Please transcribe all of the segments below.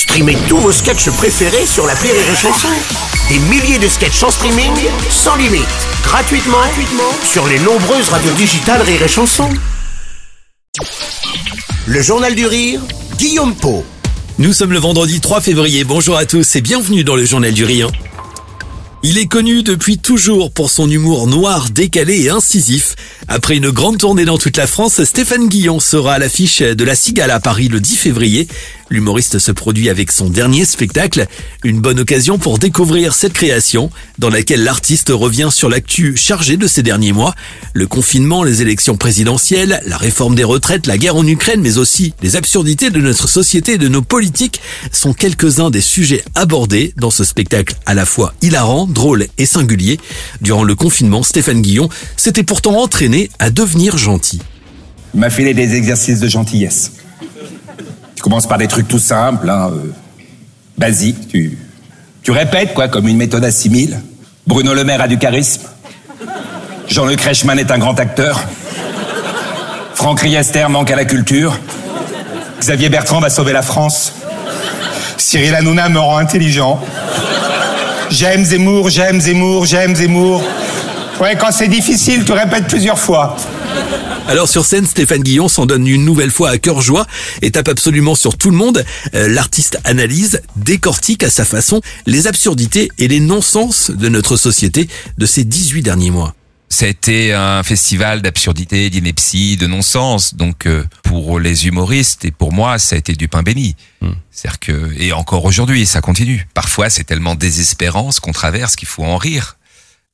Streamez tous vos sketchs préférés sur la Rire et Chanson. Des milliers de sketchs en streaming, sans limite, gratuitement, gratuitement sur les nombreuses radios digitales Rire et Chanson. Le Journal du Rire, Guillaume Po. Nous sommes le vendredi 3 février. Bonjour à tous et bienvenue dans le Journal du Rire. Il est connu depuis toujours pour son humour noir, décalé et incisif. Après une grande tournée dans toute la France, Stéphane Guillon sera à l'affiche de La Cigale à Paris le 10 février. L'humoriste se produit avec son dernier spectacle, une bonne occasion pour découvrir cette création dans laquelle l'artiste revient sur l'actu chargée de ces derniers mois. Le confinement, les élections présidentielles, la réforme des retraites, la guerre en Ukraine, mais aussi les absurdités de notre société et de nos politiques sont quelques-uns des sujets abordés dans ce spectacle à la fois hilarant, drôle et singulier. Durant le confinement, Stéphane Guillon s'était pourtant entraîné à devenir gentil. Il m'a filé des exercices de gentillesse. Tu commences par des trucs tout simples, hein, euh, basiques. Tu, tu répètes, quoi, comme une méthode assimile. Bruno Le Maire a du charisme. Jean-Luc Reichmann est un grand acteur. Franck Riester manque à la culture. Xavier Bertrand va sauver la France. Cyril Hanouna me rend intelligent. J'aime Zemmour, j'aime Zemmour, j'aime Zemmour. Ouais, quand c'est difficile, tu répètes plusieurs fois. Alors sur scène, Stéphane Guillon s'en donne une nouvelle fois à cœur joie et tape absolument sur tout le monde. Euh, L'artiste analyse, décortique à sa façon les absurdités et les non-sens de notre société de ces 18 derniers mois. C'était un festival d'absurdité, d'ineptie, de non-sens. Donc euh, pour les humoristes et pour moi, ça a été du pain béni. C'est-à-dire que et encore aujourd'hui, ça continue. Parfois, c'est tellement désespérant ce qu'on traverse qu'il faut en rire.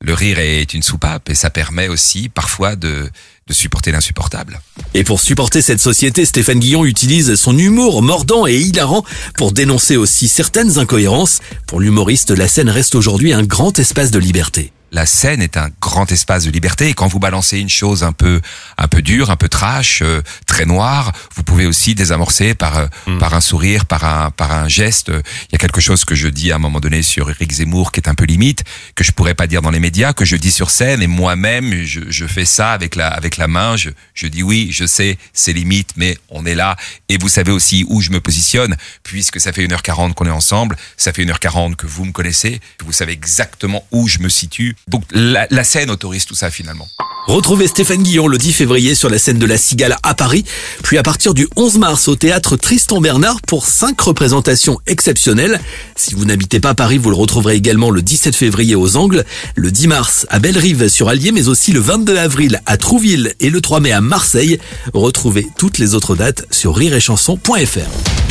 Le rire est une soupape et ça permet aussi parfois de, de supporter l'insupportable. Et pour supporter cette société, Stéphane Guillon utilise son humour mordant et hilarant pour dénoncer aussi certaines incohérences. Pour l'humoriste, la scène reste aujourd'hui un grand espace de liberté. La scène est un grand espace de liberté et quand vous balancez une chose un peu un peu dure, un peu trash, euh, très noire, vous pouvez aussi désamorcer par euh, par un sourire, par un par un geste. Il y a quelque chose que je dis à un moment donné sur Eric Zemmour qui est un peu limite, que je pourrais pas dire dans les médias, que je dis sur scène et moi-même je, je fais ça avec la avec la main. Je je dis oui, je sais, c'est limite, mais on est là et vous savez aussi où je me positionne puisque ça fait 1h40 qu'on est ensemble, ça fait 1h40 que vous me connaissez, que vous savez exactement où je me situe. Donc la, la scène autorise tout ça finalement. Retrouvez Stéphane Guillon le 10 février sur la scène de la Cigale à Paris, puis à partir du 11 mars au théâtre Tristan Bernard pour cinq représentations exceptionnelles. Si vous n'habitez pas Paris, vous le retrouverez également le 17 février aux Angles, le 10 mars à Bellerive sur Allier, mais aussi le 22 avril à Trouville et le 3 mai à Marseille. Retrouvez toutes les autres dates sur rireetchanson.fr.